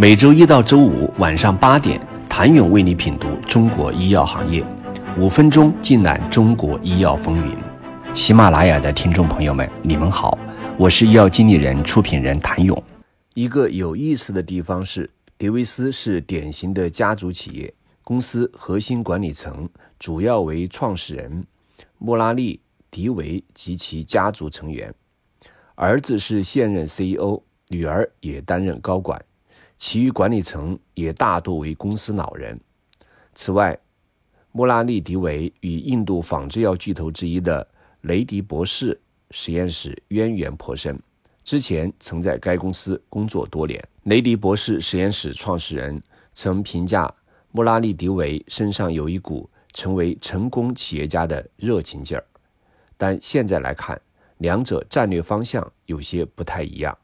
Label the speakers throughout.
Speaker 1: 每周一到周五晚上八点，谭勇为你品读中国医药行业，五分钟尽览中国医药风云。喜马拉雅的听众朋友们，你们好，我是医药经理人、出品人谭勇。一个有意思的地方是，迪维斯是典型的家族企业，公司核心管理层主要为创始人莫拉利·迪维及其家族成员，儿子是现任 CEO，女儿也担任高管。其余管理层也大多为公司老人。此外，莫拉利迪维与印度仿制药巨头之一的雷迪博士实验室渊源颇深，之前曾在该公司工作多年。雷迪博士实验室创始人曾评价莫拉利迪维身上有一股成为成功企业家的热情劲儿，但现在来看，两者战略方向有些不太一样。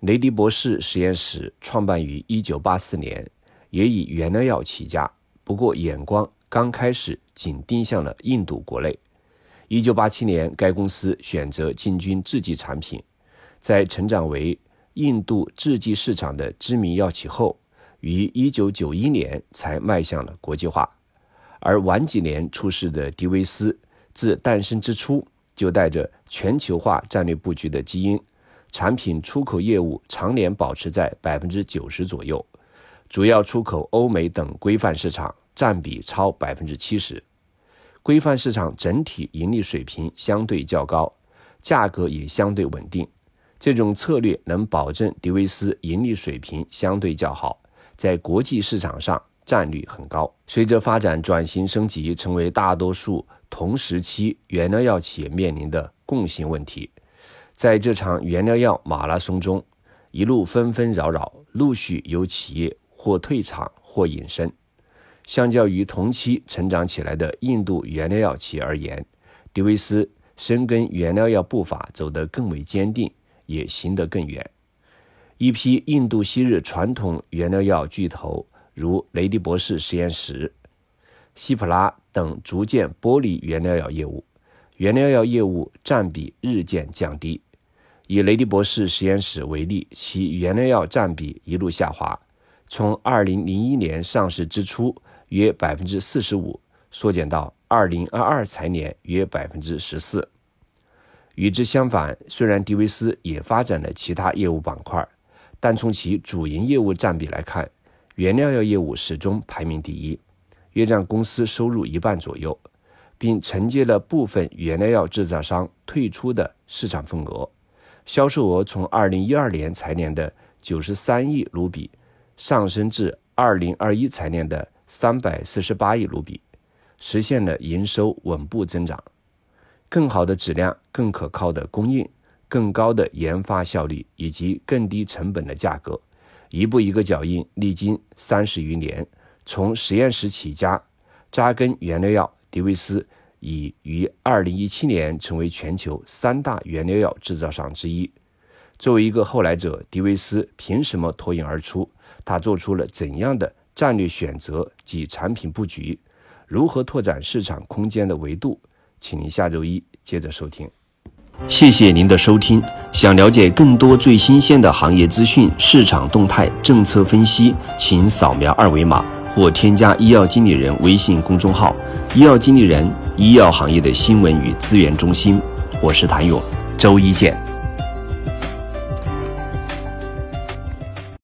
Speaker 1: 雷迪博士实验室创办于1984年，也以原料药起家，不过眼光刚开始仅盯向了印度国内。1987年，该公司选择进军制剂产品，在成长为印度制剂市场的知名药企后，于1991年才迈向了国际化。而晚几年出世的迪维斯，自诞生之初就带着全球化战略布局的基因。产品出口业务常年保持在百分之九十左右，主要出口欧美等规范市场，占比超百分之七十。规范市场整体盈利水平相对较高，价格也相对稳定。这种策略能保证迪维斯盈利水平相对较好，在国际市场上占率很高。随着发展转型升级，成为大多数同时期原料药企业面临的共性问题。在这场原料药马拉松中，一路纷纷扰扰，陆续有企业或退场或隐身。相较于同期成长起来的印度原料药企业而言，迪维斯深耕原料药步伐走得更为坚定，也行得更远。一批印度昔日传统原料药巨头，如雷迪博士实验室、西普拉等，逐渐剥离原料药业务，原料药业务占比日渐降低。以雷迪博士实验室为例，其原料药占比一路下滑，从2001年上市之初约百分之四十五，缩减到2022财年约百分之十四。与之相反，虽然迪维斯也发展了其他业务板块，但从其主营业务占比来看，原料药业务始终排名第一，约占公司收入一半左右，并承接了部分原料药制造商退出的市场份额。销售额从二零一二年财年的九十三亿卢比上升至二零二一财年的三百四十八亿卢比，实现了营收稳步增长。更好的质量、更可靠的供应、更高的研发效率以及更低成本的价格，一步一个脚印，历经三十余年，从实验室起家，扎根原料药，迪维斯。已于二零一七年成为全球三大原料药制造商之一。作为一个后来者，迪维斯凭什么脱颖而出？他做出了怎样的战略选择及产品布局？如何拓展市场空间的维度？请您下周一接着收听。谢谢您的收听。想了解更多最新鲜的行业资讯、市场动态、政策分析，请扫描二维码或添加医药经理人微信公众号“医药经理人”。医药行业的新闻与资源中心，我是谭勇，周一见。